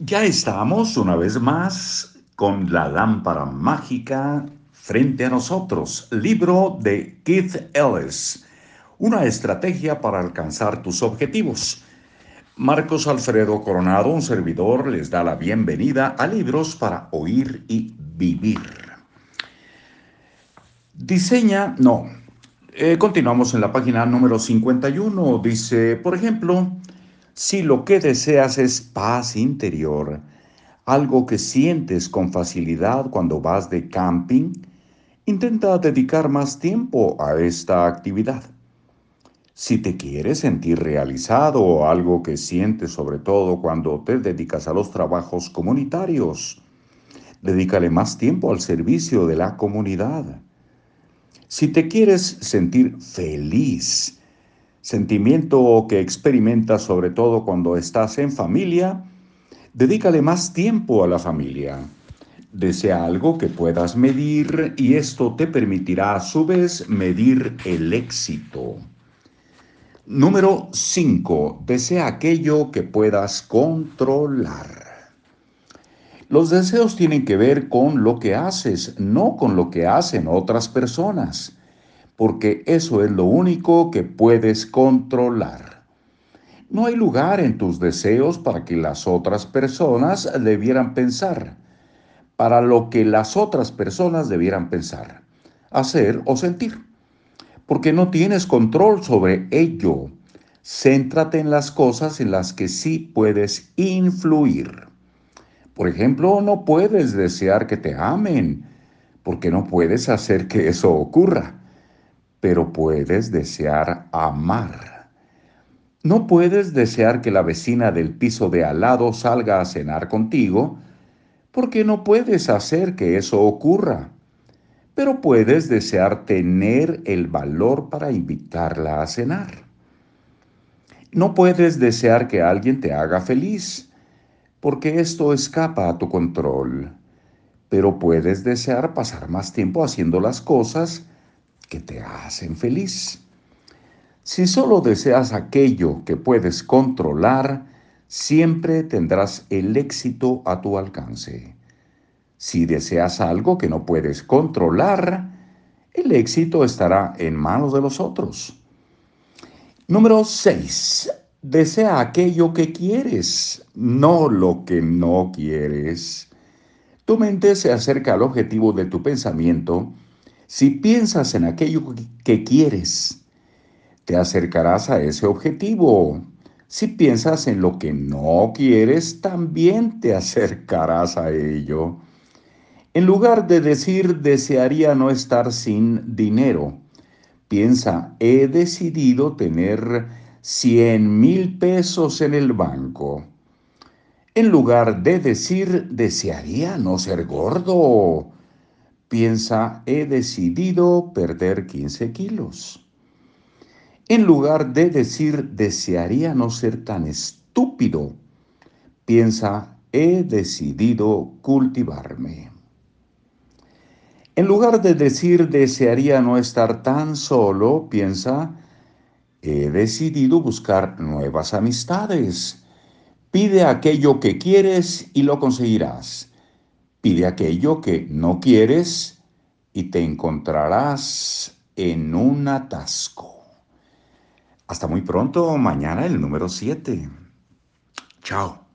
Ya estamos una vez más con la lámpara mágica frente a nosotros, libro de Keith Ellis, una estrategia para alcanzar tus objetivos. Marcos Alfredo Coronado, un servidor, les da la bienvenida a Libros para Oír y Vivir. Diseña, no, eh, continuamos en la página número 51, dice, por ejemplo, si lo que deseas es paz interior, algo que sientes con facilidad cuando vas de camping, intenta dedicar más tiempo a esta actividad. Si te quieres sentir realizado algo que sientes sobre todo cuando te dedicas a los trabajos comunitarios, dedícale más tiempo al servicio de la comunidad. Si te quieres sentir feliz, sentimiento que experimentas sobre todo cuando estás en familia, dedícale más tiempo a la familia. Desea algo que puedas medir y esto te permitirá a su vez medir el éxito. Número 5. Desea aquello que puedas controlar. Los deseos tienen que ver con lo que haces, no con lo que hacen otras personas porque eso es lo único que puedes controlar. No hay lugar en tus deseos para que las otras personas debieran pensar, para lo que las otras personas debieran pensar, hacer o sentir, porque no tienes control sobre ello. Céntrate en las cosas en las que sí puedes influir. Por ejemplo, no puedes desear que te amen, porque no puedes hacer que eso ocurra pero puedes desear amar. No puedes desear que la vecina del piso de al lado salga a cenar contigo, porque no puedes hacer que eso ocurra. Pero puedes desear tener el valor para invitarla a cenar. No puedes desear que alguien te haga feliz, porque esto escapa a tu control. Pero puedes desear pasar más tiempo haciendo las cosas que te hacen feliz. Si solo deseas aquello que puedes controlar, siempre tendrás el éxito a tu alcance. Si deseas algo que no puedes controlar, el éxito estará en manos de los otros. Número 6. Desea aquello que quieres, no lo que no quieres. Tu mente se acerca al objetivo de tu pensamiento si piensas en aquello que quieres, te acercarás a ese objetivo. Si piensas en lo que no quieres, también te acercarás a ello. En lugar de decir desearía no estar sin dinero, piensa he decidido tener 100 mil pesos en el banco. En lugar de decir desearía no ser gordo, piensa, he decidido perder 15 kilos. En lugar de decir, desearía no ser tan estúpido, piensa, he decidido cultivarme. En lugar de decir, desearía no estar tan solo, piensa, he decidido buscar nuevas amistades. Pide aquello que quieres y lo conseguirás. Pide aquello que no quieres y te encontrarás en un atasco. Hasta muy pronto, mañana el número 7. Chao.